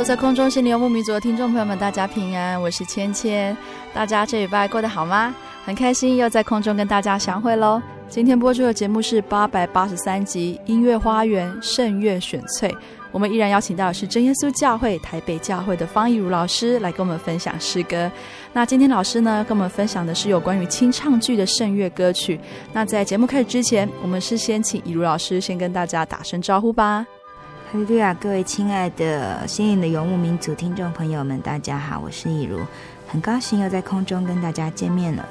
坐在空中心灵游牧民族的听众朋友们，大家平安，我是芊芊。大家这礼拜过得好吗？很开心又在空中跟大家相会喽。今天播出的节目是八百八十三集《音乐花园圣乐选粹》，我们依然邀请到的是真耶稣教会台北教会的方义儒老师来跟我们分享诗歌。那今天老师呢，跟我们分享的是有关于清唱剧的圣乐歌曲。那在节目开始之前，我们是先请义儒老师先跟大家打声招呼吧。哈利路亚！各位亲爱的心灵的游牧民族听众朋友们，大家好，我是易如，很高兴又在空中跟大家见面了。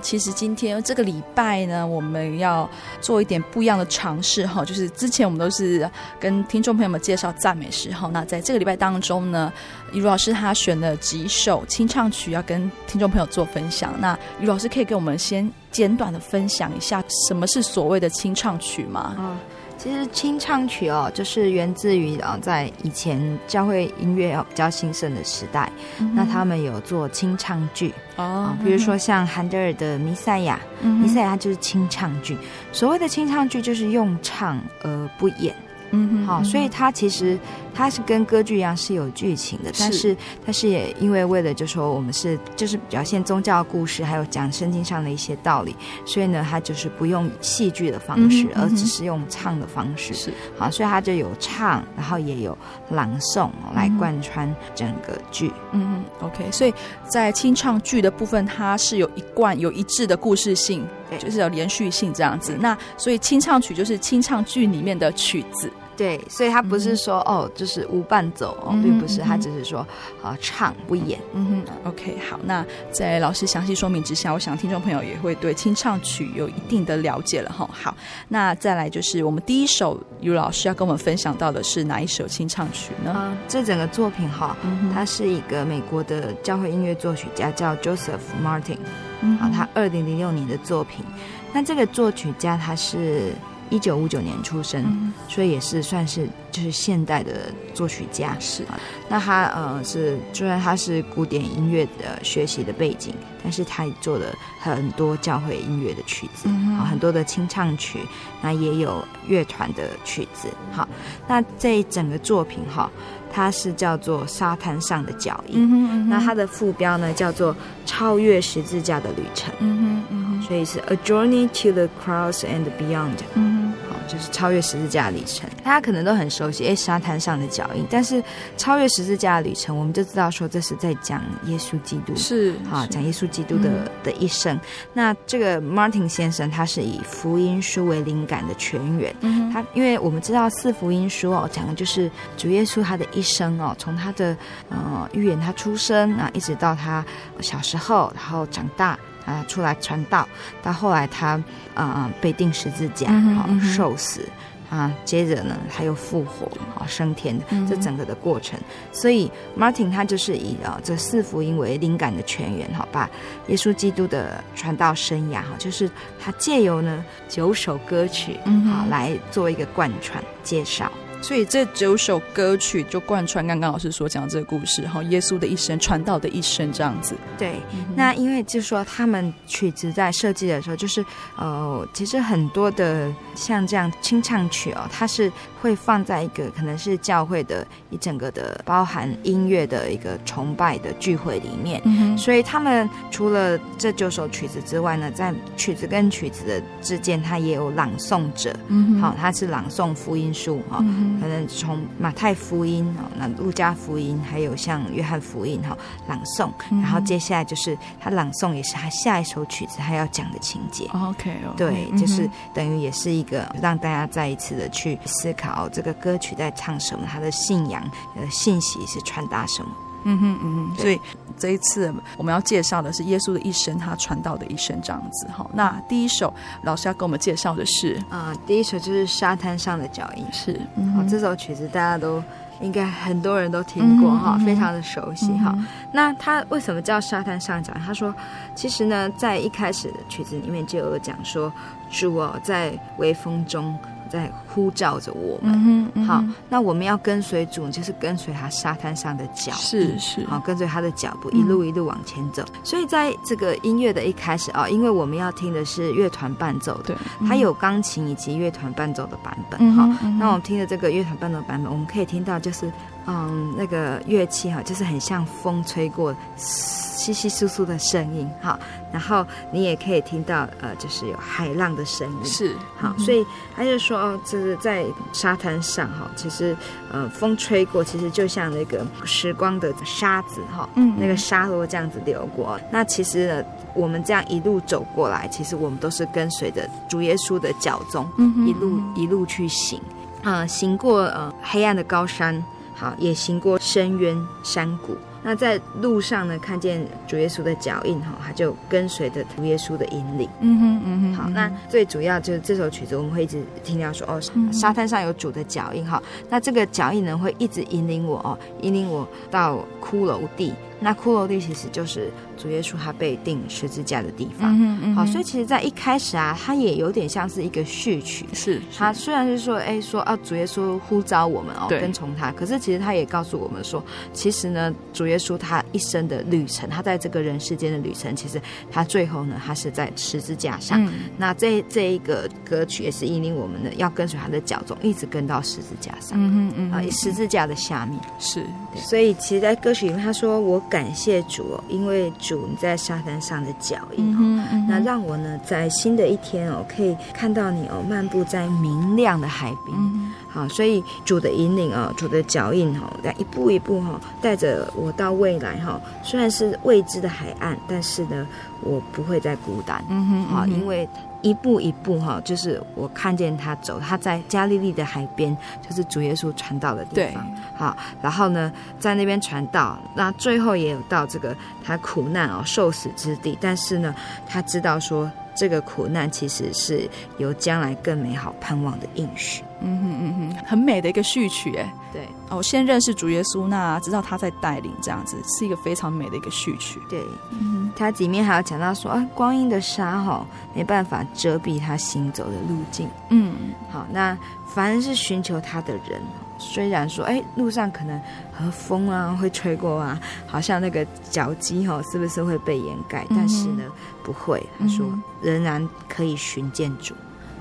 其实今天这个礼拜呢，我们要做一点不一样的尝试哈，就是之前我们都是跟听众朋友们介绍赞美诗哈，那在这个礼拜当中呢，义儒老师他选了几首清唱曲要跟听众朋友做分享。那义儒老师可以给我们先简短的分享一下什么是所谓的清唱曲吗？嗯其实清唱曲哦，就是源自于啊，在以前教会音乐比较兴盛的时代，嗯、那他们有做清唱剧哦，比如说像韩德尔的《弥赛亚》，嗯，弥赛亚就是清唱剧。所谓的清唱剧，就是用唱而不演。嗯，好，所以它其实它是跟歌剧一样是有剧情的，但是它是也因为为了就说我们是就是表现宗教故事，还有讲圣经上的一些道理，所以呢，它就是不用戏剧的方式，而只是用唱的方式。是，好，所以它就有唱，然后也有朗诵来贯穿整个剧。嗯嗯，OK，所以在清唱剧的部分，它是有一贯有一致的故事性，就是有连续性这样子。那所以清唱曲就是清唱剧里面的曲子。对，所以他不是说、嗯、哦，就是无伴奏哦，并不是，他只是说啊、呃，唱不演。嗯哼，OK，好，那在老师详细说明之下，我想听众朋友也会对清唱曲有一定的了解了哈。好，那再来就是我们第一首，有老师要跟我们分享到的是哪一首清唱曲呢？啊，这整个作品哈，它是一个美国的教会音乐作曲家，叫 Joseph Martin，嗯，好，他二零零六年的作品。那这个作曲家他是。一九五九年出生，嗯，所以也是算是就是现代的作曲家。是啊，那他呃是虽然他是古典音乐的学习的背景，但是他也做了很多教会音乐的曲子，嗯，很多的清唱曲，那也有乐团的曲子。好，那这一整个作品哈，它是叫做沙滩上的脚印，嗯嗯。那它的副标呢叫做超越十字架的旅程。嗯嗯，所以是 A Journey to the Cross and Beyond。嗯就是超越十字架的旅程，大家可能都很熟悉，哎，沙滩上的脚印。但是超越十字架的旅程，我们就知道说这是在讲耶稣基督，是好讲耶稣基督的、嗯、的一生。那这个 Martin 先生，他是以福音书为灵感的泉源。嗯，他因为我们知道四福音书哦，讲的就是主耶稣他的一生哦，从他的呃预言他出生啊，一直到他小时候，然后长大。啊，出来传道，到后来他啊、呃、被钉十字架，好、嗯、受死啊，接着呢他又复活，好升天这整个的过程。所以 Martin 他就是以啊这四福音为灵感的泉源，好把耶稣基督的传道生涯，哈，就是他借由呢九首歌曲，嗯，好来做一个贯穿介绍。所以这九首歌曲就贯穿刚刚老师所讲的这个故事，哈，耶稣的一生，传道的一生这样子。对，嗯、那因为就是说他们曲子在设计的时候，就是呃，其实很多的像这样清唱曲哦，它是会放在一个可能是教会的一整个的包含音乐的一个崇拜的聚会里面，嗯、所以他们除了这九首曲子之外呢，在曲子跟曲子的之间，它也有朗诵者，嗯，好，它是朗诵福音书哈。嗯可能从马太福音哦，那路加福音，还有像约翰福音哈，朗诵，然后接下来就是他朗诵，也是他下一首曲子他要讲的情节。OK，对，就是等于也是一个让大家再一次的去思考这个歌曲在唱什么，他的信仰呃信息是传达什么。嗯哼嗯哼，所以这一次我们要介绍的是耶稣的一生，他传道的一生这样子哈。那第一首老师要给我们介绍的是啊、呃，第一首就是沙滩上的脚印，是，嗯、好，这首曲子大家都应该很多人都听过哈、嗯，非常的熟悉哈、嗯。那他为什么叫沙滩上脚印？他说，其实呢，在一开始的曲子里面就有讲说，主哦，在微风中。在呼召着我们、嗯嗯，好，那我们要跟随主，就是跟随他沙滩上的脚，是是，好，跟随他的脚步，一路一路往前走。嗯、所以在这个音乐的一开始啊，因为我们要听的是乐团伴奏的，对，它有钢琴以及乐团伴奏的版本，好、那我们听的这个乐团伴奏版本，我们可以听到就是。嗯，那个乐器哈，就是很像风吹过，稀稀疏疏的声音哈。然后你也可以听到，呃，就是有海浪的声音。是，好，所以他就说，哦，就是在沙滩上哈，其实，呃，风吹过，其实就像那个时光的沙子哈，嗯，那个沙罗这样子流过。那其实呢，我们这样一路走过来，其实我们都是跟随着主耶稣的脚踪，嗯，一路一路去行，嗯，行过呃黑暗的高山。好，也行过深渊山谷。那在路上呢，看见主耶稣的脚印，哈，他就跟随着主耶稣的引领。嗯哼，嗯哼。好，那最主要就是这首曲子，我们会一直听到说，哦，沙滩上有主的脚印，哈。那这个脚印呢，会一直引领我，哦，引领我到骷髅地。那骷髅地其实就是主耶稣他被钉十字架的地方。嗯嗯。好，所以其实，在一开始啊，它也有点像是一个序曲。是。他虽然是说，哎，说啊，主耶稣呼召我们哦，跟从他。可是其实他也告诉我们说，其实呢，主耶稣他一生的旅程，他在这个人世间的旅程，其实他最后呢，他是在十字架上。嗯。那这这一个歌曲也是引领我们的，要跟随他的脚踪，一直跟到十字架上。嗯嗯。啊，十字架的下面。是。所以，其实，在歌曲里面，他说我。感谢主哦，因为主你在沙滩上的脚印哦，嗯嗯，那让我呢在新的一天哦，可以看到你哦，漫步在明亮的海边。嗯、好，所以主的引领啊，主的脚印哈，来一步一步哈，带着我到未来哈。虽然是未知的海岸，但是呢，我不会再孤单。嗯哼，好，因为。一步一步哈，就是我看见他走，他在加利利的海边，就是主耶稣传道的地方。好，然后呢，在那边传道，那最后也有到这个他苦难哦，受死之地。但是呢，他知道说这个苦难其实是有将来更美好盼望的应许。嗯哼嗯哼，很美的一个序曲哎。对，哦，先认识主耶稣，那知道他在带领，这样子是一个非常美的一个序曲。对，嗯，他里面还有讲到说啊，光阴的沙哈没办法遮蔽他行走的路径。嗯，好，那凡是寻求他的人，虽然说哎，路上可能和风啊会吹过啊，好像那个脚迹哈是不是会被掩盖？嗯，但是呢，不会。他说仍然可以寻见主。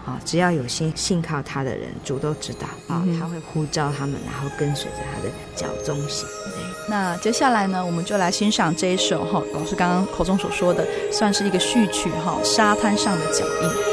好，只要有信信靠他的人，主都知道啊、嗯，他会呼召他们，然后跟随着他的脚踪行。对，那接下来呢，我们就来欣赏这一首哈，老师刚刚口中所说的，算是一个序曲哈，沙滩上的脚印。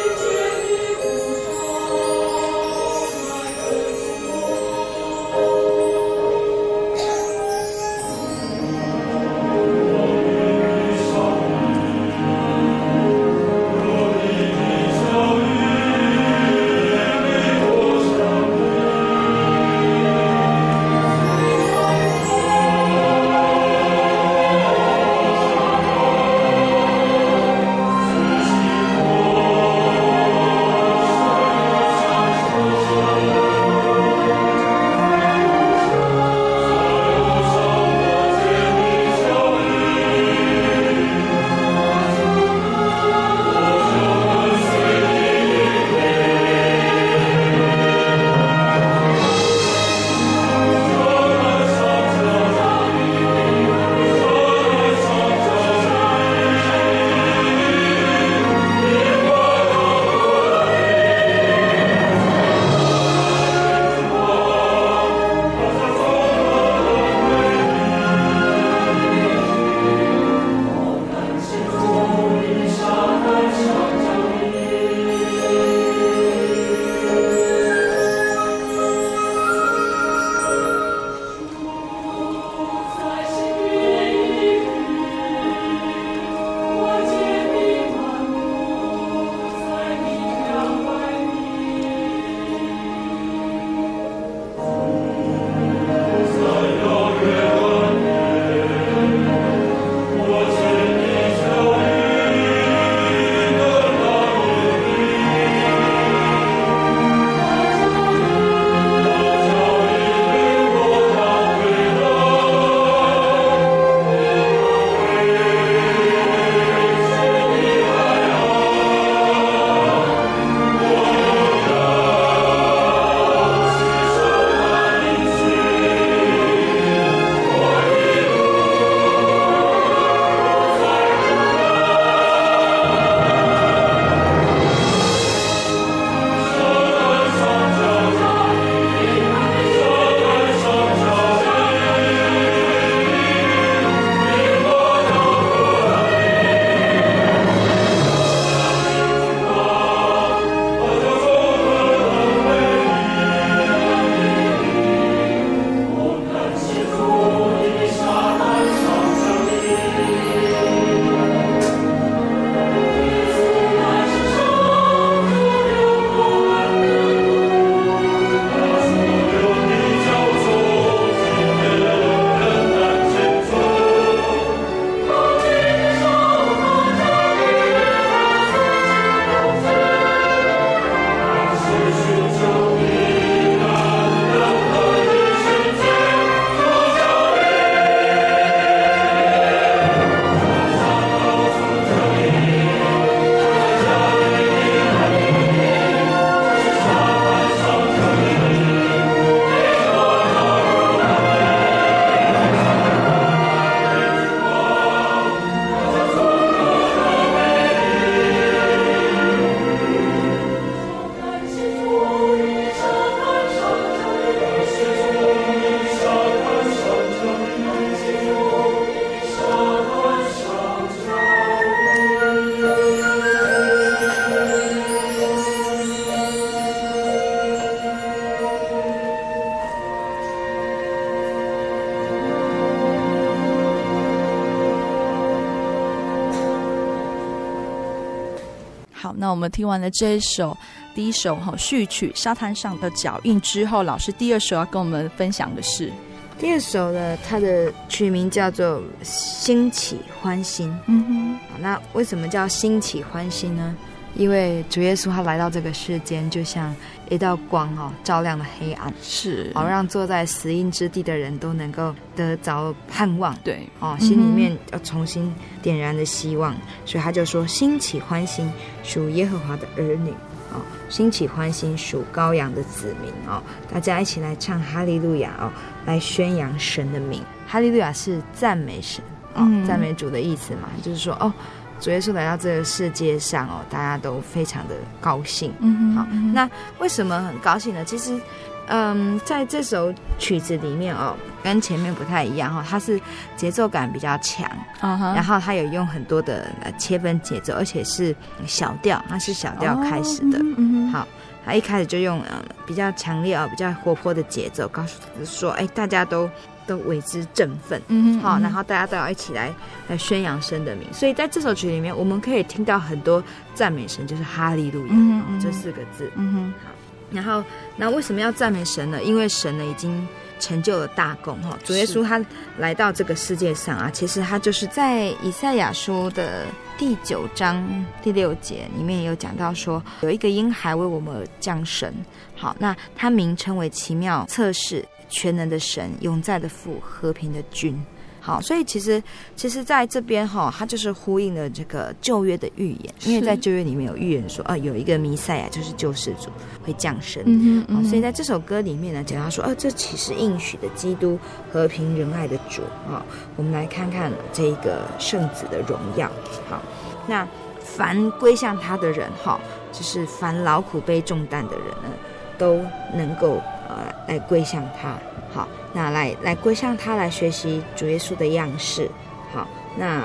那我们听完了这一首第一首哈序曲《沙滩上的脚印》之后，老师第二首要跟我们分享的是第二首呢，它的曲名叫做《兴起欢欣》。嗯哼，那为什么叫兴起欢欣呢？因为主耶稣他来到这个世间，就像一道光哦，照亮了黑暗，是，好让坐在死荫之地的人都能够得着盼望。对，哦，心里面要重新点燃的希望，嗯、所以他就说：“兴起欢心，属耶和华的儿女哦，兴起欢心，属羔羊的子民哦，大家一起来唱哈利路亚哦，来宣扬神的名。哈利路亚是赞美神哦，嗯、赞美主的意思嘛，就是说哦。”主耶稣来到这个世界上哦，大家都非常的高兴。嗯哼，好，那为什么很高兴呢？其实，嗯，在这首曲子里面哦，跟前面不太一样哈，它是节奏感比较强，嗯哼，然后它有用很多的切分节奏，而且是小调，它是小调开始的。嗯哼，好，它一开始就用呃比较强烈啊、比较活泼的节奏，告诉说，哎，大家都。都为之振奋，嗯，好，然后大家都要一起来来宣扬神的名，所以在这首曲里面，我们可以听到很多赞美神，就是哈利路亚，嗯嗯，这四个字，嗯哼，好，然后那为什么要赞美神呢？因为神呢已经成就了大功哈，主耶稣他来到这个世界上啊，其实他就是在以赛亚书的第九章第六节里面有讲到说，有一个婴孩为我们而降生，好，那他名称为奇妙策士。全能的神，永在的父，和平的君。好，所以其实，其实在这边哈，它就是呼应了这个旧约的预言，因为在旧约里面有预言说，啊，有一个弥赛亚，就是救世主会降生。嗯嗯。所以在这首歌里面呢，讲到说，啊，这其实应许的基督，和平仁爱的主啊。我们来看看这个圣子的荣耀。好，那凡归向他的人，哈，就是凡劳苦背重担的人呢，都能够。呃，来归向他，好，那来来归向他，来学习主耶稣的样式，好，那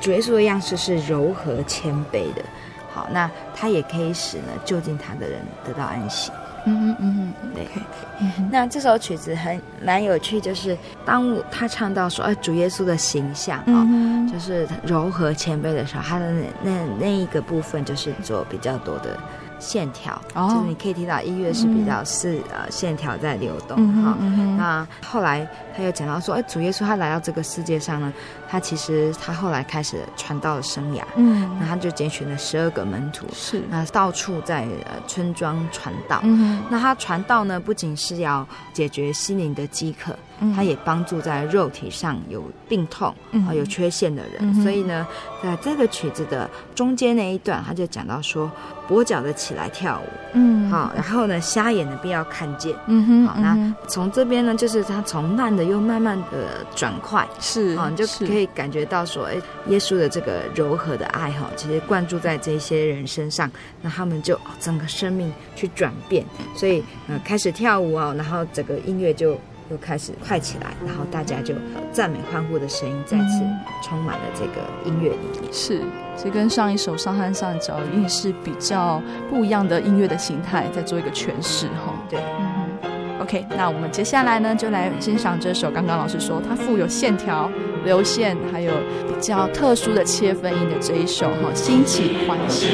主耶稣的样式是柔和谦卑的，好，那他也可以使呢就近他的人得到安息，嗯嗯嗯嗯，对，那这首曲子很蛮有趣，就是当他唱到说，哎，主耶稣的形象啊，嗯、就是柔和谦卑的时候，他的那那那一个部分就是做比较多的。线条，就是你可以听到音乐是比较是呃线条在流动哈。那后来他又讲到说，哎，主耶稣他来到这个世界上呢，他其实他后来开始传道的生涯，嗯，那他就拣选了十二个门徒，是。那到处在呃村庄传道。嗯，那他传道呢，不仅是要解决心灵的饥渴，他也帮助在肉体上有病痛啊有缺陷的人。所以呢，在这个曲子的中间那一段，他就讲到说。跛脚的起来跳舞，嗯，好，然后呢，瞎眼的必要看见，嗯哼，好，那从这边呢，就是他从慢的又慢慢的转快，是，啊，你就可以感觉到说，哎，耶稣的这个柔和的爱哈，其实灌注在这些人身上，那他们就整个生命去转变，所以呃开始跳舞啊，然后整个音乐就。又开始快起来，然后大家就赞美欢呼的声音再次充满了这个音乐里面。是，这跟上一首《沙滩上的脚印》是比较不一样的音乐的形态，在做一个诠释哈。对，嗯，OK，那我们接下来呢，就来欣赏这首刚刚老师说它富有线条、流线，还有比较特殊的切分音的这一首哈，兴起欢欣。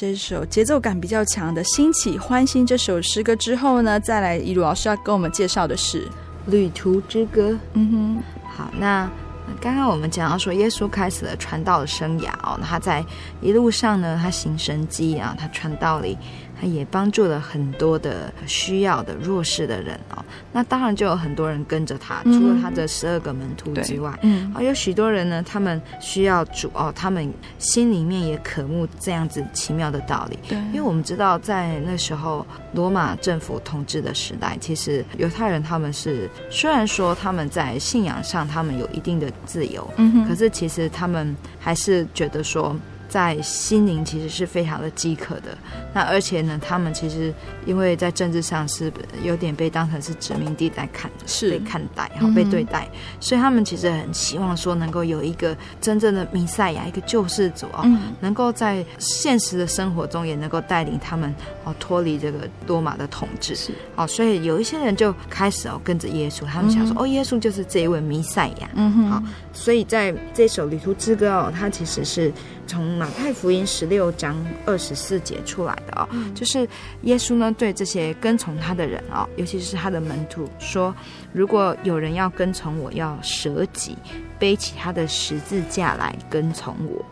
这首节奏感比较强的《兴起欢欣》这首诗歌之后呢，再来一鲁老师要跟我们介绍的是《旅途之歌》。嗯哼，好，那刚刚我们讲到说，耶稣开始了传道的生涯哦，他在一路上呢，他行神迹啊，他传道里。他也帮助了很多的需要的弱势的人哦，那当然就有很多人跟着他，除了他的十二个门徒之外，嗯，有许多人呢，他们需要主哦，他们心里面也渴慕这样子奇妙的道理，对，因为我们知道在那时候罗马政府统治的时代，其实犹太人他们是虽然说他们在信仰上他们有一定的自由，嗯哼，可是其实他们还是觉得说。在心灵其实是非常的饥渴的，那而且呢，他们其实因为在政治上是有点被当成是殖民地在看，是。被看待，然后被对待，嗯、所以他们其实很希望说能够有一个真正的弥赛亚，一个救世主哦，嗯、能够在现实的生活中也能够带领他们哦脱离这个罗马的统治，是。哦，所以有一些人就开始哦跟着耶稣，他们想说、嗯、哦，耶稣就是这一位弥赛亚，嗯哼，好，所以在这首旅途之歌哦，它其实是。从马太福音十六章二十四节出来的哦，嗯、就是耶稣呢对这些跟从他的人哦，尤其是他的门徒说，如果有人要跟从我，要舍己。背起他的十字架来跟从我，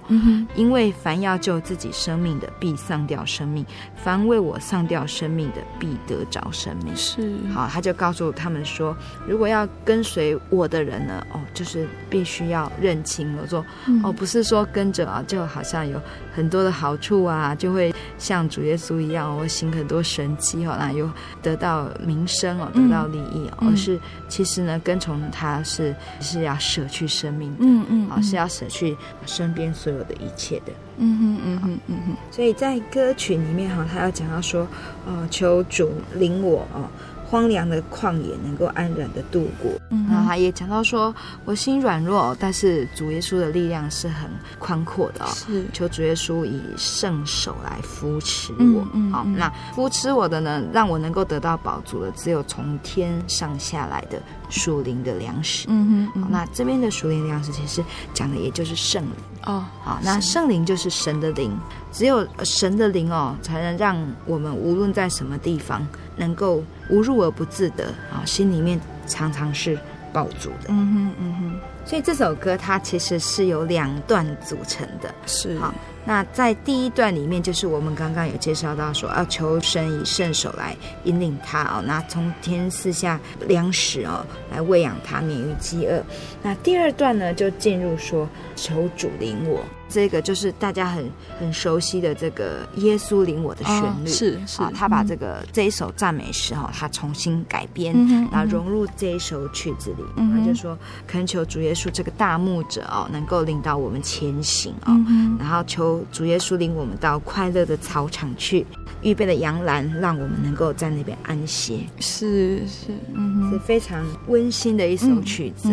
因为凡要救自己生命的，必丧掉生命；凡为我丧掉生命的，必得着生命。是，好，他就告诉他们说，如果要跟随我的人呢，哦，就是必须要认清我说，嗯、哦，不是说跟着啊，就好像有很多的好处啊，就会像主耶稣一样，我、哦、行很多神迹哦，那又得到名声哦，得到利益，嗯、而是其实呢，跟从他是是要舍去。生命，嗯嗯，啊，是要舍去身边所有的一切的，嗯哼嗯哼嗯哼，所以在歌曲里面哈，他要讲到说，呃，求主领我啊。荒凉的旷野能够安然的度过，嗯、哼然后他也讲到说，我心软弱，但是主耶稣的力量是很宽阔的哦。是，求主耶稣以圣手来扶持我。好、那扶持我的呢，让我能够得到宝足的，只有从天上下来的属灵的粮食。嗯哼，好，那这边的属灵粮食其实讲的也就是圣灵哦。好，那圣灵就是神的灵，只有神的灵哦，才能让我们无论在什么地方。能够无入而不自得啊，心里面常常是饱足的。嗯哼，嗯哼。所以这首歌它其实是由两段组成的。是。好，那在第一段里面，就是我们刚刚有介绍到说，要求神以圣手来引领他哦，那从天赐下粮食哦，来喂养他免于饥饿。那第二段呢，就进入说，求主领我。这个就是大家很很熟悉的这个耶稣领我的旋律，哦、是是。啊，他把这个、嗯、这一首赞美诗哈，他重新改编，然后融入这一首曲子里，他就说恳求主耶稣这个大牧者哦，能够领导我们前行哦，嗯、然后求主耶稣领我们到快乐的草场去。预备的羊栏，让我们能够在那边安歇。是是，嗯，是非常温馨的一首曲子。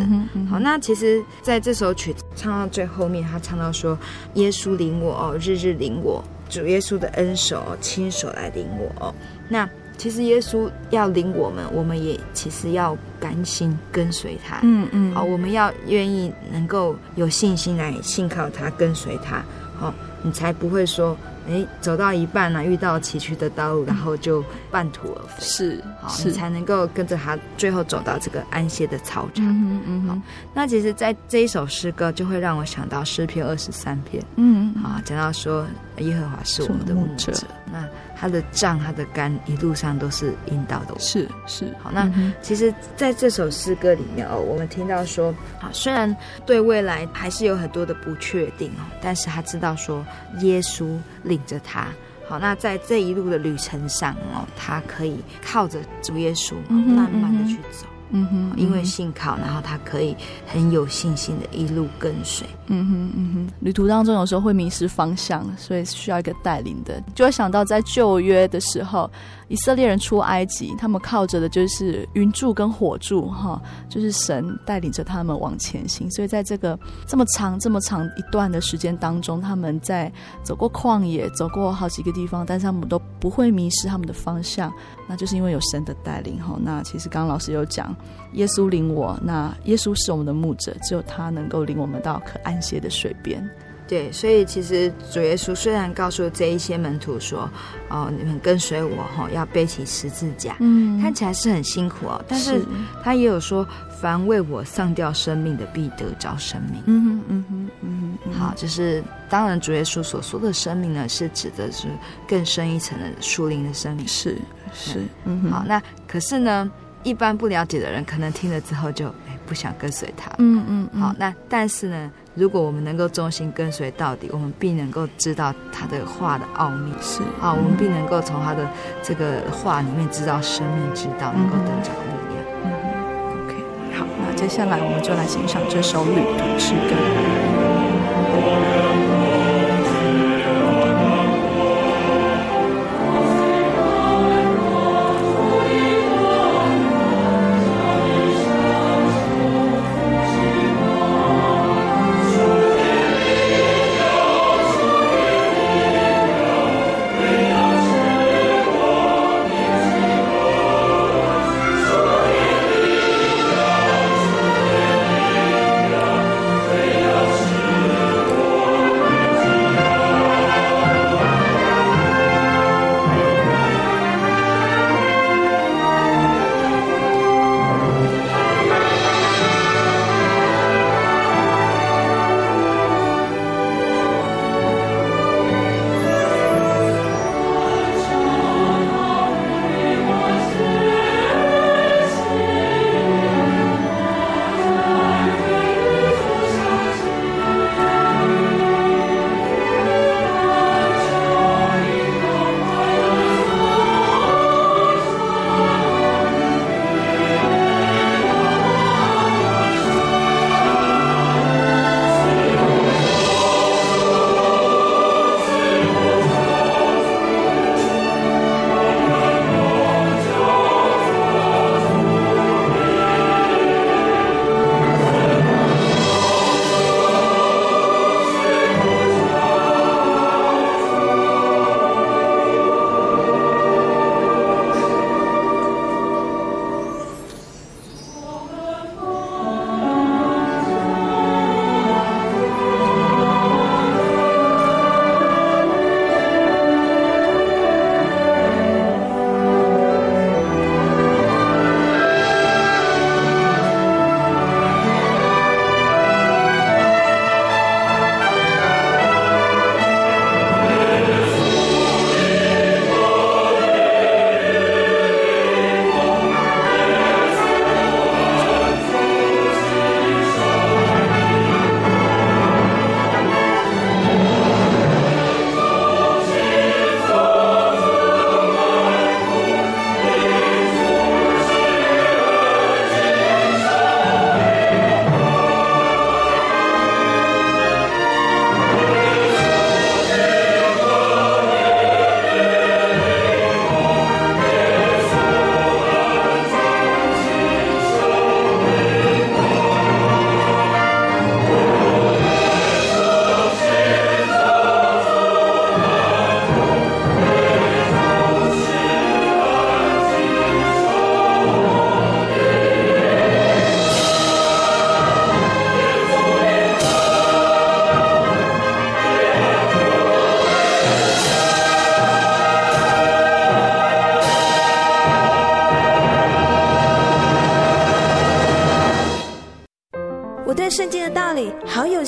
好，那其实在这首曲子唱到最后面，他唱到说：“耶稣领我哦，日日领我，主耶稣的恩手亲手来领我哦。”那其实耶稣要领我们，我们也其实要甘心跟随他。嗯嗯，好，我们要愿意能够有信心来信靠他，跟随他。好，你才不会说。哎，走到一半呢、啊，遇到崎岖的道路，然后就半途而废。是，好，你才能够跟着他，最后走到这个安歇的草场。嗯嗯，好，那其实，在这一首诗歌，就会让我想到诗篇二十三篇。嗯嗯，好，讲到说，耶和华是我们的牧者。那他的杖，他的肝，一路上都是引导的。是是，好，那其实在这首诗歌里面哦，我们听到说，啊，虽然对未来还是有很多的不确定哦，但是他知道说，耶稣领着他。好，那在这一路的旅程上哦，他可以靠着主耶稣，慢慢的去走。嗯哼，因为信靠，然后他可以很有信心的一路跟随。嗯哼，嗯哼，旅途当中有时候会迷失方向，所以需要一个带领的。就会想到在旧约的时候，以色列人出埃及，他们靠着的就是云柱跟火柱，哈，就是神带领着他们往前行。所以在这个这么长、这么长一段的时间当中，他们在走过旷野，走过好几个地方，但是他们都不会迷失他们的方向，那就是因为有神的带领。哈，那其实刚刚老师有讲。耶稣领我，那耶稣是我们的牧者，只有他能够领我们到可安歇的水边。对，所以其实主耶稣虽然告诉这一些门徒说：“哦，你们跟随我，哈，要背起十字架。”嗯，看起来是很辛苦哦，但是他也有说：“凡为我丧掉生命的，必得着生命。”嗯哼，嗯哼，嗯哼。好，就是当然，主耶稣所说的生命呢，是指的是更深一层的树林的生命。是是，嗯哼。好，那可是呢，一般不了解的人，可能听了之后就哎不想跟随他。嗯嗯，嗯。好，那但是呢？如果我们能够忠心跟随到底，我们必能够知道他的话的奥秘。是啊，我们必能够从他的这个话里面知道生命之道，能够得着力量。嗯，OK，好，那接下来我们就来欣赏这首《旅途之歌》。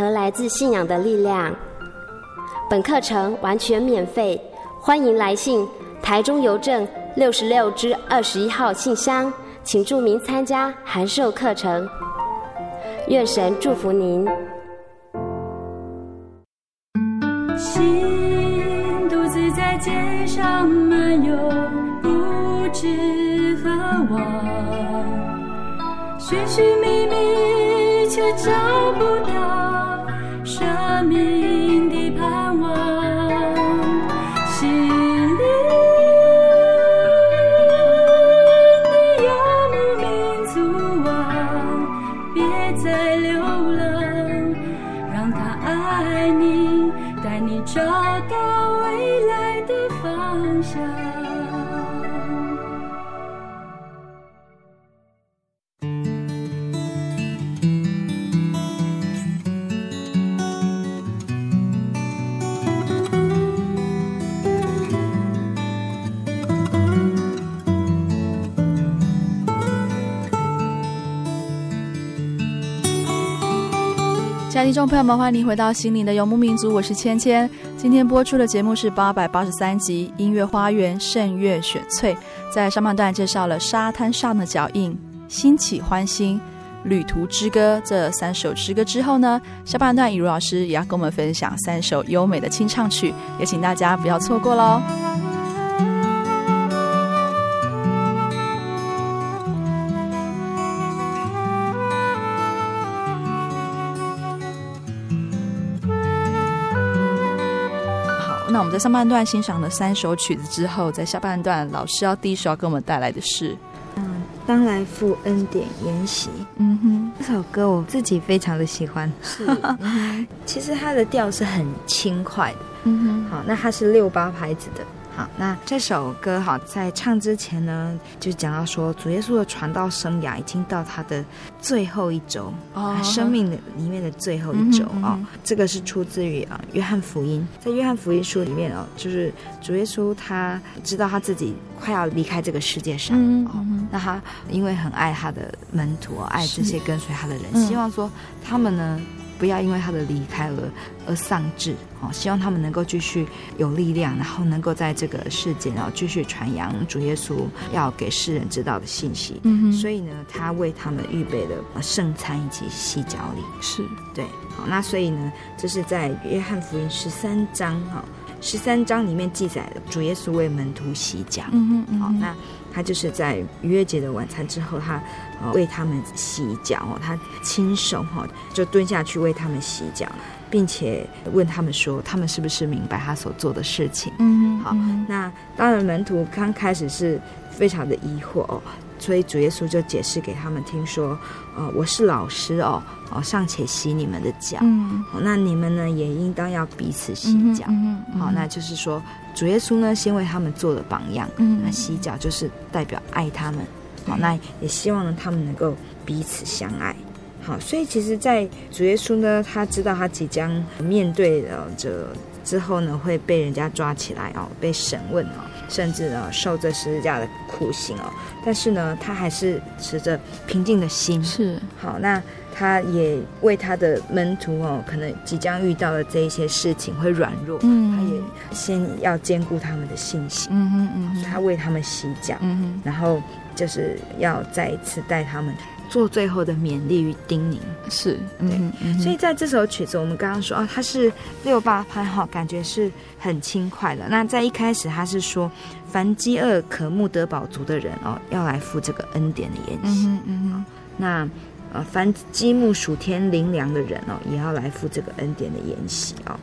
和来自信仰的力量。本课程完全免费，欢迎来信台中邮政六十六支二十一号信箱，请注明参加函授课程。愿神祝福您。心独自在街上漫游，不知何往，寻寻觅觅。却找不到生命。亲爱的听众朋友们，欢迎回到心灵的游牧民族，我是芊芊。今天播出的节目是八百八十三集《音乐花园圣乐选翠》。在上半段介绍了沙滩上的脚印、兴起欢欣、旅途之歌这三首诗歌之后呢，下半段以如老师也要跟我们分享三首优美的清唱曲，也请大家不要错过喽。上半段欣赏了三首曲子之后，在下半段老师要第一首要给我们带来的是，嗯，当来赴恩典筵席。嗯哼，这首歌我自己非常的喜欢。是，嗯、其实它的调是很轻快的。嗯哼，好，那它是六八拍子的。好，那这首歌哈，在唱之前呢，就讲到说，主耶稣的传道生涯已经到他的最后一周，哦，生命的里面的最后一周啊、嗯哦。这个是出自于啊约翰福音，在约翰福音书里面哦，就是主耶稣他知道他自己快要离开这个世界上、嗯、哦，那他因为很爱他的门徒，爱这些跟随他的人，嗯、希望说他们呢。不要因为他的离开而而丧志，哦，希望他们能够继续有力量，然后能够在这个世界，然后继续传扬主耶稣要给世人知道的信息。嗯哼，所以呢，他为他们预备了圣餐以及洗脚礼。是对，好，那所以呢，这是在约翰福音十三章，哈，十三章里面记载了主耶稣为门徒洗脚。嗯哼，嗯哼，好，那他就是在逾越节的晚餐之后，他。为他们洗脚哦，他亲手哈就蹲下去为他们洗脚，并且问他们说，他们是不是明白他所做的事情？嗯，好，那当然门徒刚开始是非常的疑惑哦，所以主耶稣就解释给他们听说，呃，我是老师哦，哦，尚且洗你们的脚，嗯，那你们呢也应当要彼此洗脚，嗯，好，那就是说主耶稣呢先为他们做了榜样，嗯，那洗脚就是代表爱他们。好，那也希望呢，他们能够彼此相爱。好，所以其实，在主耶稣呢，他知道他即将面对的这之后呢，会被人家抓起来哦，被审问哦，甚至呢，受这十字架的苦刑哦。但是呢，他还是持着平静的心。是。好，那他也为他的门徒哦，可能即将遇到的这一些事情会软弱，嗯，他也先要兼顾他们的信心。嗯嗯嗯。他为他们洗脚。嗯哼。然后。就是要再一次带他们做最后的勉励与叮咛，是对、嗯。所以在这首曲子，我们刚刚说啊，它是六八拍哈，感觉是很轻快的。那在一开始，他是说，凡饥饿渴慕得饱足的人哦，要来赴这个恩典的筵席。嗯嗯。那呃，凡积木属天灵粮的人哦，也要来赴这个恩典的筵席哦。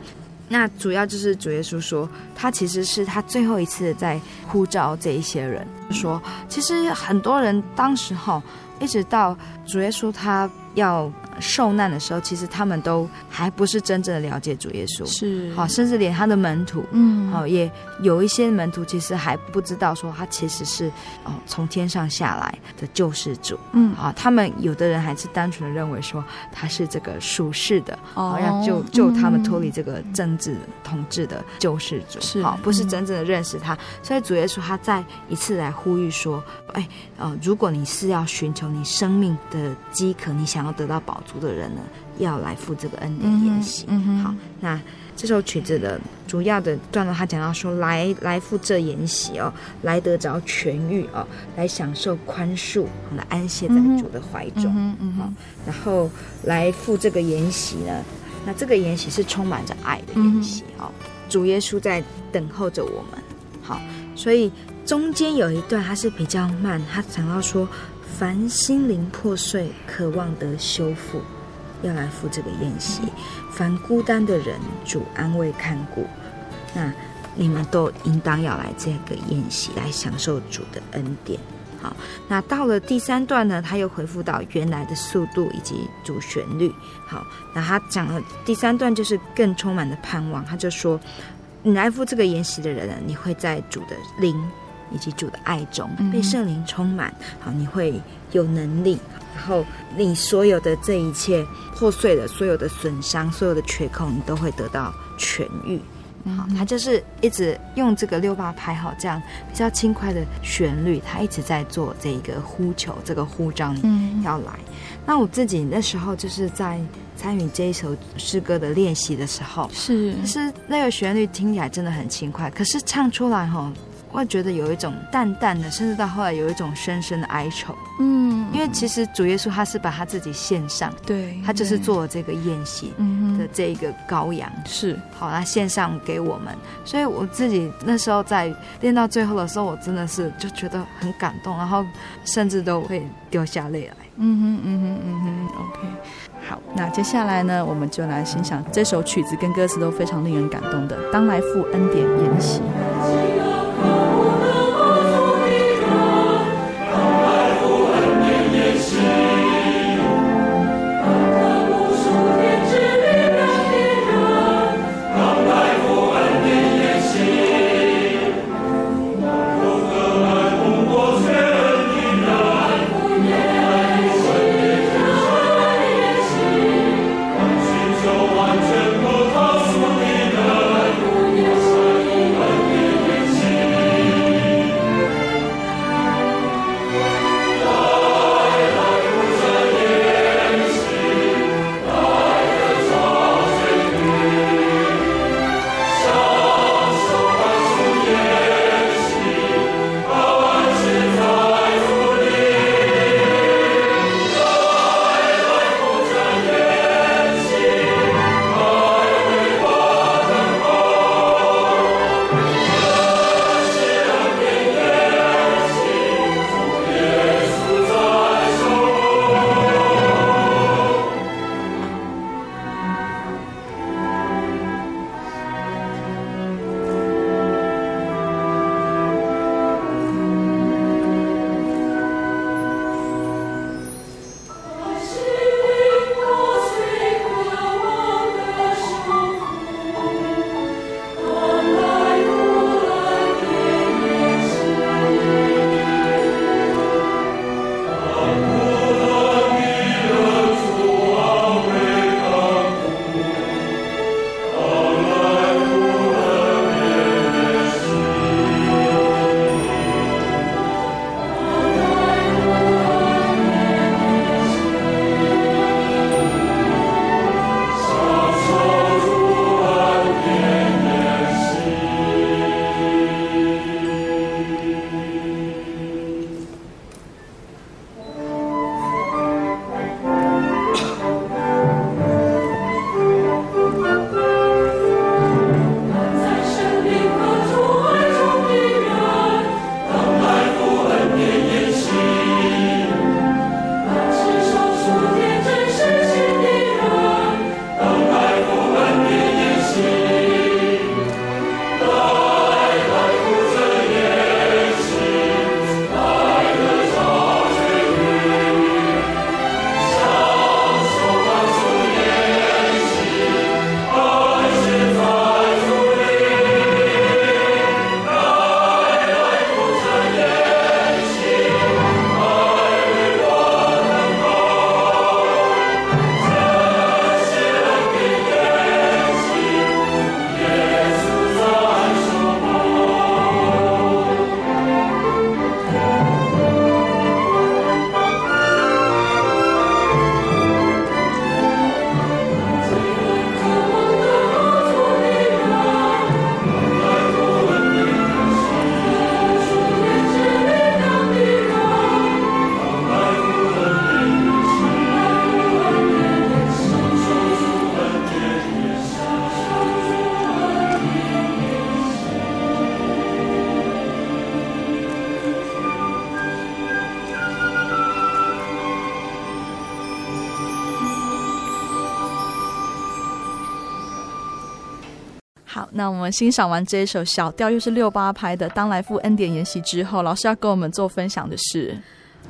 那主要就是主耶稣说，他其实是他最后一次在呼召这一些人，说其实很多人当时候一直到主耶稣他要。受难的时候，其实他们都还不是真正的了解主耶稣，是。好，甚至连他的门徒，嗯，好，也有一些门徒其实还不知道说他其实是哦从天上下来的救世主，嗯，啊，他们有的人还是单纯的认为说他是这个属世的，哦，要救救他们脱离这个政治统治的救世主，是。好，不是真正的认识他，所以主耶稣他再一次来呼吁说，哎，呃，如果你是要寻求你生命的饥渴，你想要得到饱足的人呢，要来赴这个恩典筵席。嗯。好，那这首曲子的主要的段落，他讲到说，来来赴这筵席哦，来得着痊愈哦，来享受宽恕，来安歇在主的怀中。嗯嗯。好，然后来赴这个筵席呢，那这个筵席是充满着爱的筵席哦。主耶稣在等候着我们。好，所以中间有一段它是比较慢，他讲到说。凡心灵破碎、渴望得修复，要来赴这个宴席；凡孤单的人，主安慰看顾。那你们都应当要来这个宴席，来享受主的恩典。好，那到了第三段呢，他又回复到原来的速度以及主旋律。好，那他讲了第三段就是更充满的盼望。他就说：“你来赴这个宴席的人呢，你会在主的灵。”以及主的爱中被圣灵充满，好，你会有能力，然后你所有的这一切破碎的、所有的损伤、所有的缺口，你都会得到痊愈。好，他就是一直用这个六八拍好这样比较轻快的旋律，他一直在做这个呼求，这个呼召你要来。嗯、那我自己那时候就是在参与这一首诗歌的练习的时候，是是那个旋律听起来真的很轻快，可是唱出来哈。会觉得有一种淡淡的，甚至到后来有一种深深的哀愁。嗯，因为其实主耶稣他是把他自己献上，对，他就是做了这个宴席的这一个羔羊，是好，他献上给我们。所以我自己那时候在练到最后的时候，我真的是就觉得很感动，然后甚至都会掉下泪来。嗯哼，嗯哼，嗯哼，OK。好，那接下来呢，我们就来欣赏这首曲子跟歌词都非常令人感动的《当来赴恩典筵席》。欣赏完这一首小调，又是六八拍的《当来赴恩典筵席》之后，老师要跟我们做分享的是，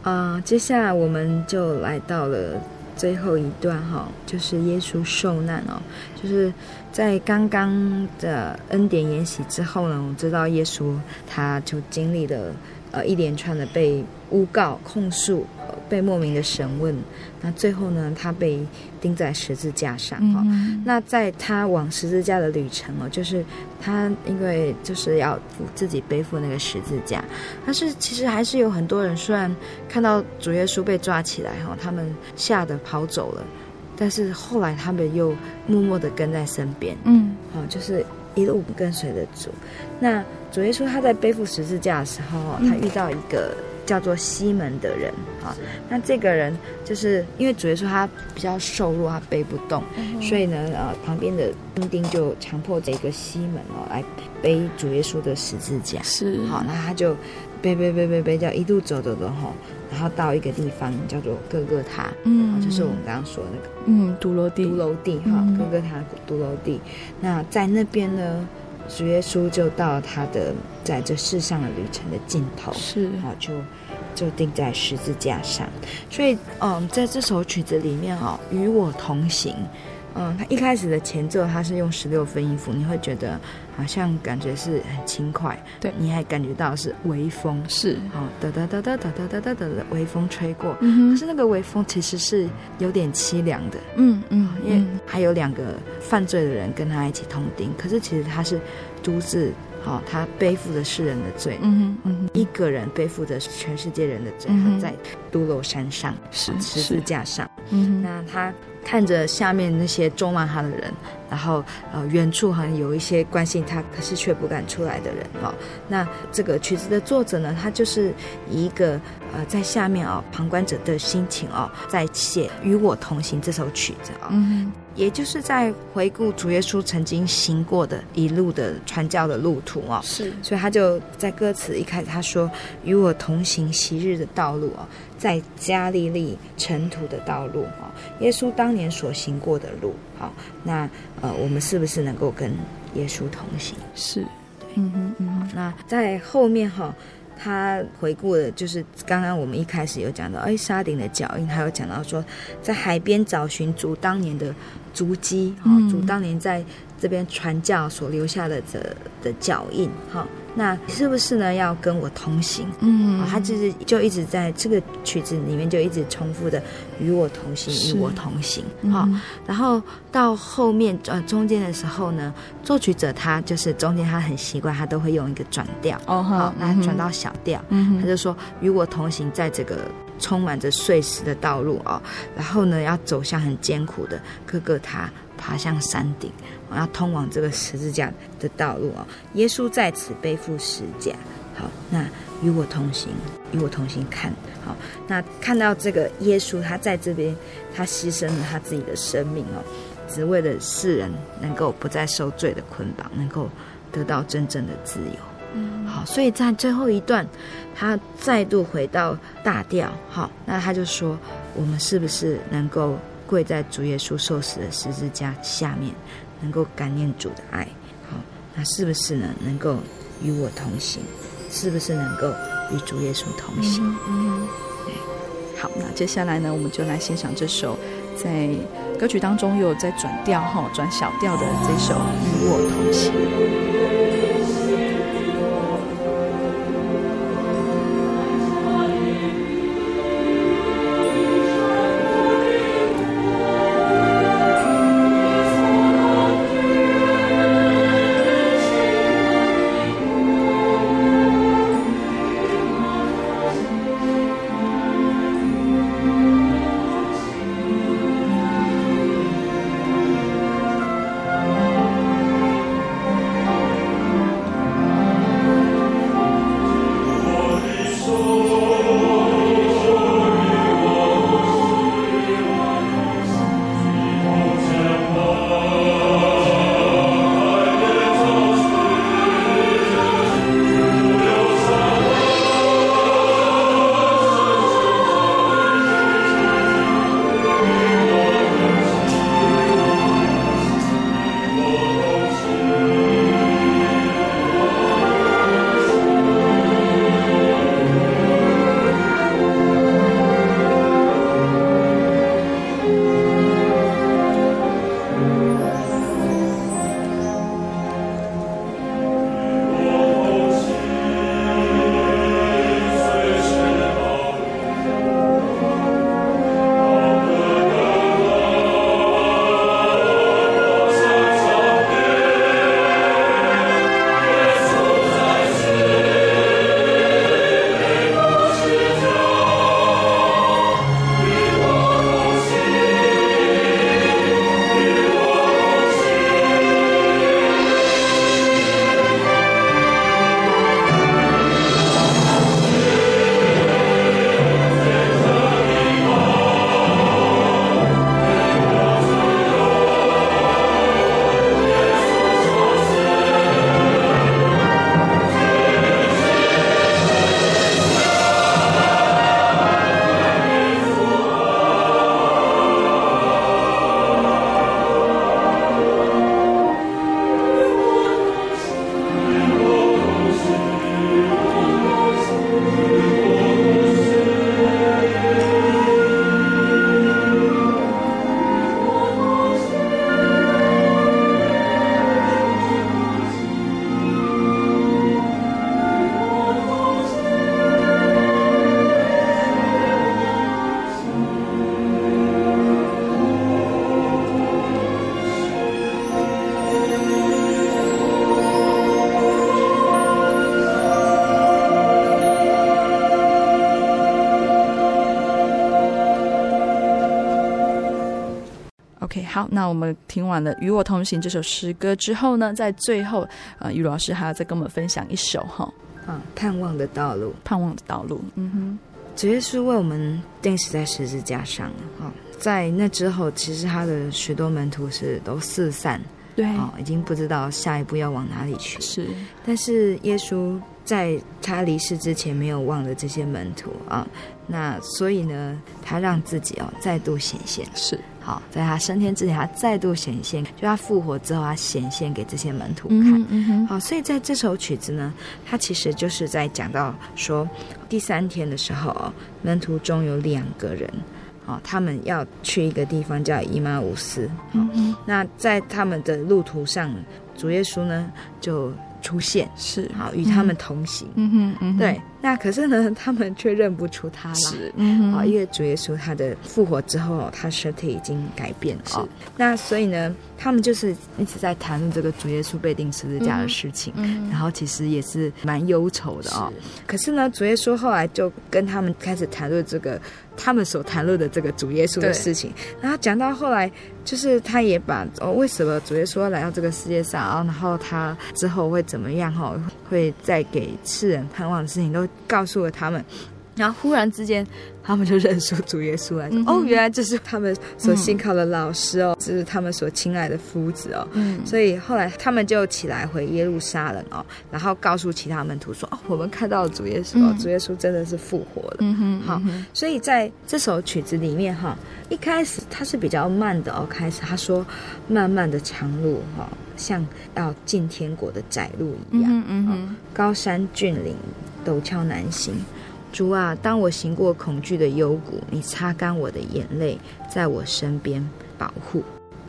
啊、呃，接下来我们就来到了最后一段哈，就是耶稣受难哦，就是在刚刚的恩典筵席之后呢，我知道耶稣他就经历了呃一连串的被诬告、控诉、被莫名的审问，那最后呢，他被钉在十字架上哈、嗯。那在他往十字架的旅程哦，就是他因为就是要自己背负那个十字架，但是其实还是有很多人，虽然看到主耶稣被抓起来哈，他们吓得跑走了，但是后来他们又默默的跟在身边，嗯，好，就是一路跟随着主。那主耶稣他在背负十字架的时候，他遇到一个。叫做西门的人啊，那这个人就是因为主耶稣他比较瘦弱，他背不动，嗯、所以呢，呃，旁边的兵丁就强迫这个西门哦来背主耶稣的十字架。是，好，那他就背背背背背，叫一路走走走吼，然后到一个地方叫做哥哥他，嗯，就是我们刚刚说的那个，嗯，独楼地，独楼地哈，哥哥他独楼地。那在那边呢，主耶稣就到他的在这世上的旅程的尽头，是，啊就。就钉在十字架上，所以，嗯，在这首曲子里面哦，与我同行，嗯，它一开始的前奏它是用十六分音符，你会觉得好像感觉是很轻快，对，你还感觉到是微风，是，哦，哒哒哒哒哒哒哒哒的微风吹过，嗯，可是那个微风其实是有点凄凉的，嗯嗯，因为还有两个犯罪的人跟他一起同顶，可是其实他是独自。哦，他背负的世人的罪，嗯嗯，一个人背负着全世界人的罪，嗯、他在都楼山上，是十字架上，嗯，那他看着下面那些咒骂他的人，然后呃，远处好像有一些关心他，可是却不敢出来的人，哦，那这个曲子的作者呢，他就是以一个呃，在下面哦，旁观者的心情哦，在写《与我同行》这首曲子啊，嗯。也就是在回顾主耶稣曾经行过的一路的传教的路途哦，是，所以他就在歌词一开始他说：“与我同行昔日的道路哦，在加利利尘土的道路哦，耶稣当年所行过的路，好，那呃，我们是不是能够跟耶稣同行？是，对，嗯哼嗯哼，那在后面哈。”他回顾的，就是刚刚我们一开始有讲到，哎，沙顶的脚印，还有讲到说，在海边找寻族当年的足迹，哈、嗯，主当年在这边传教所留下的这的脚印，哈。那是不是呢？要跟我同行？嗯，他就是就一直在这个曲子里面就一直重复的与我同行，与我同行。好、嗯，然后到后面呃中间的时候呢，作曲者他就是中间他很习惯，他都会用一个转调哦，好，那转到小调，嗯，他就说与我同行，在这个充满着碎石的道路哦，然后呢要走向很艰苦的各各他。爬向山顶，我要通往这个十字架的道路啊！耶稣在此背负十架，好，那与我同行，与我同行看，好，那看到这个耶稣，他在这边，他牺牲了他自己的生命哦，只为了世人能够不再受罪的捆绑，能够得到真正的自由。嗯，好，所以在最后一段，他再度回到大调，好，那他就说，我们是不是能够？跪在主耶稣受死的十字架下面，能够感念主的爱，好，那是不是呢？能够与我同行，是不是能够与主耶稣同行？嗯，嗯。好，那接下来呢，我们就来欣赏这首在歌曲当中又有在转调哈，转小调的这首《与我同行》。好，那我们听完了《与我同行》这首诗歌之后呢，在最后，呃，于老师还要再跟我们分享一首哈，啊，盼望的道路，盼望的道路，嗯哼，主耶稣为我们钉死在十字架上，哈，在那之后，其实他的许多门徒是都四散。对，哦，已经不知道下一步要往哪里去。是，但是耶稣在他离世之前没有忘了这些门徒啊。那所以呢，他让自己哦再度显现。是，好，在他升天之前，他再度显现。就他复活之后，他显现给这些门徒看。嗯嗯哼。好，所以在这首曲子呢，他其实就是在讲到说，第三天的时候，门徒中有两个人。哦，他们要去一个地方叫伊马乌斯。嗯嗯。那在他们的路途上，主耶稣呢就出现，是好与他们同行。嗯哼，嗯哼，对。那可是呢，他们却认不出他了。是，嗯哼。因为主耶稣他的复活之后，他身体已经改变了。是。那所以呢，他们就是一直在谈论这个主耶稣被钉十字架的事情。嗯。然后其实也是蛮忧愁的哦。是。可是呢，主耶稣后来就跟他们开始谈论这个。他们所谈论的这个主耶稣的事情，然后讲到后来，就是他也把哦，为什么主耶稣来到这个世界上，然后他之后会怎么样哈，会再给世人盼望的事情都告诉了他们，然后忽然之间。他们就认出主耶稣来说，嗯、哦，原来这是他们所信靠的老师哦，这、嗯、是他们所亲爱的夫子哦。嗯，所以后来他们就起来回耶路撒冷哦，然后告诉其他门徒说：“哦，我们看到了主耶稣哦，嗯、主耶稣真的是复活了。嗯”嗯哼，好，所以在这首曲子里面哈，一开始它是比较慢的哦，开始他说：“慢慢的长路哈，像要进天国的窄路一样。嗯”嗯哼，高山峻岭陡峭难行。主啊，当我行过恐惧的幽谷，你擦干我的眼泪，在我身边保护。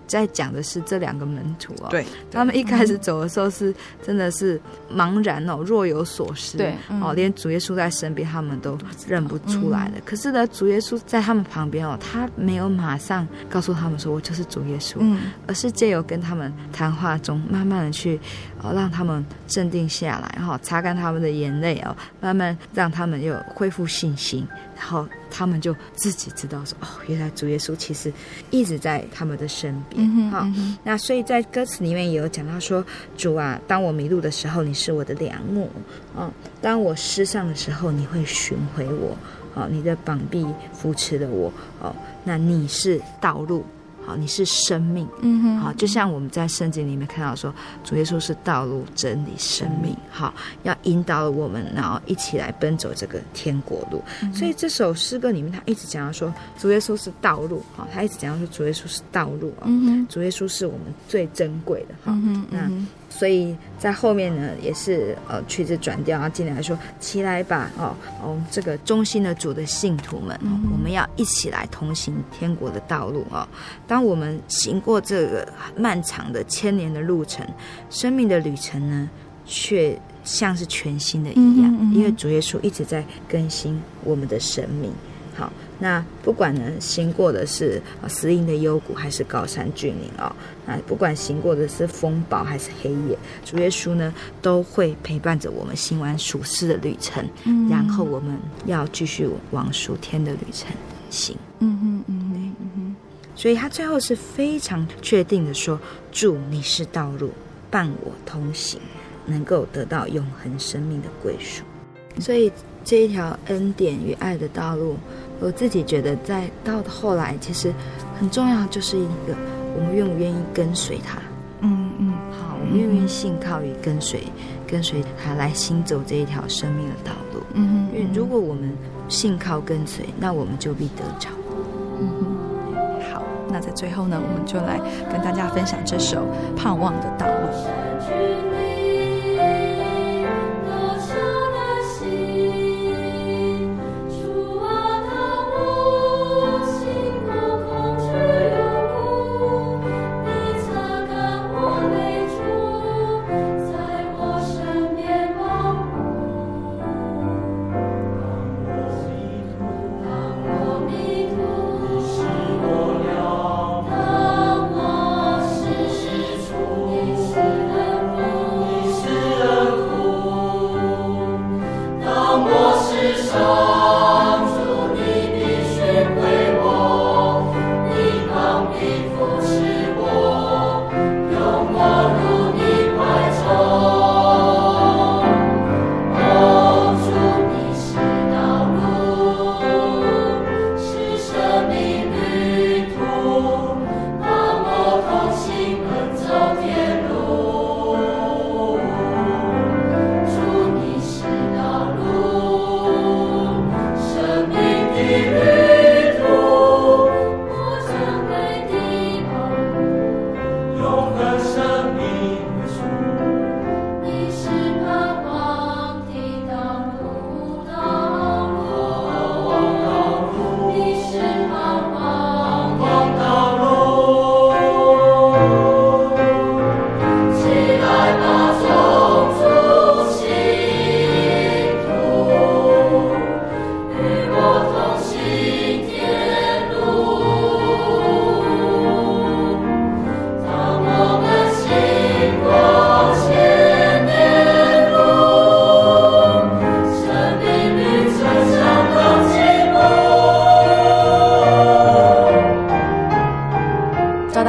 在讲的是这两个门徒哦，对，他们一开始走的时候是真的是茫然哦，若有所失，对，哦，连主耶稣在身边，他们都认不出来了。可是呢，主耶稣在他们旁边哦，他没有马上告诉他们说我就是主耶稣，嗯，而是借由跟他们谈话中，慢慢的去哦，让他们镇定下来，然后擦干他们的眼泪哦，慢慢让他们又恢复信心。然后他们就自己知道说，哦，原来主耶稣其实一直在他们的身边。好、嗯哦，那所以在歌词里面也有讲到说，主啊，当我迷路的时候，你是我的良牧。哦，当我失丧的时候，你会寻回我。哦，你的膀臂扶持了我。哦，那你是道路。好，你是生命，嗯哼，好，就像我们在圣经里面看到说，主耶稣是道路、真理、生命，好，要引导我们，然后一起来奔走这个天国路。嗯、所以这首诗歌里面，他一直讲到说，主耶稣是道路，好，他一直讲到说，主耶稣是道路啊，主耶稣是我们最珍贵的，哈、嗯，那。所以在后面呢，也是呃曲子转调然后，进来说起来吧，哦哦，这个忠心的主的信徒们，嗯、我们要一起来同行天国的道路啊、哦。当我们行过这个漫长的千年的路程，生命的旅程呢，却像是全新的一样，嗯嗯、因为主耶稣一直在更新我们的生命。好。那不管呢，行过的是死荫的幽谷，还是高山峻岭哦，那不管行过的是风暴还是黑夜，主耶稣呢都会陪伴着我们行完属世的旅程，嗯，然后我们要继续往属天的旅程行，嗯哼嗯哼嗯哼，所以他最后是非常确定的说：“主，你是道路，伴我同行，能够得到永恒生命的归属。”所以这一条恩典与爱的道路。我自己觉得，在到后来，其实很重要，就是一个我们愿不愿意跟随他。嗯嗯，好，我们愿不愿意信靠与跟随，跟随他来行走这一条生命的道路。嗯哼，因为如果我们信靠跟随，那我们就必得着。嗯哼，好，那在最后呢，我们就来跟大家分享这首《盼望的道路》。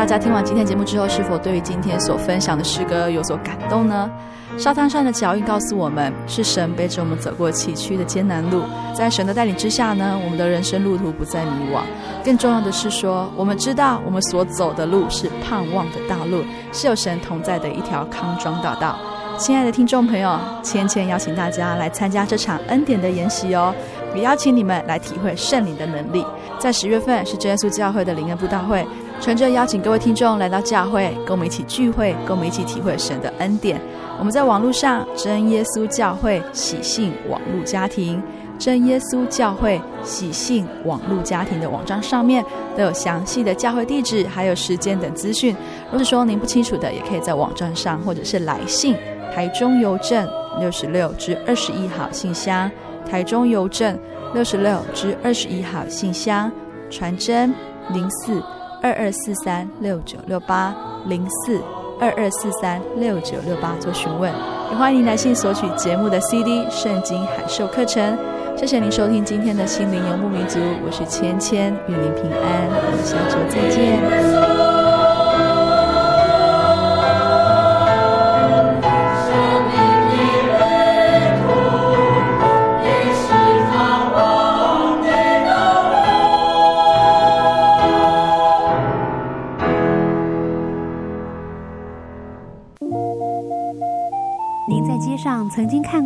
家听完今天节目之后，是否对于今天所分享的诗歌有所感动呢？沙滩上的脚印告诉我们，是神背着我们走过崎岖的艰难路，在神的带领之下呢，我们的人生路途不再迷惘。更重要的是说，我们知道我们所走的路是盼望的道路，是有神同在的一条康庄大道。亲爱的听众朋友，芊芊邀请大家来参加这场恩典的研习哦，也邀请你们来体会圣灵的能力。在十月份是耶稣教会的灵恩布道会，诚挚邀请各位听众来到教会，跟我们一起聚会，跟我们一起体会神的恩典。我们在网络上真耶稣教会喜信网络家庭、真耶稣教会喜信网络家庭的网站上面都有详细的教会地址，还有时间等资讯。若是说您不清楚的，也可以在网站上或者是来信台中邮政六十六至二十一号信箱，台中邮政六十六至二十一号信箱，传真零四二二四三六九六八零四。二二四三六九六八做询问，也欢迎来信索取节目的 CD《圣经海兽课程》。谢谢您收听今天的心灵游牧民族，我是芊芊，愿您平安，我们下周再见。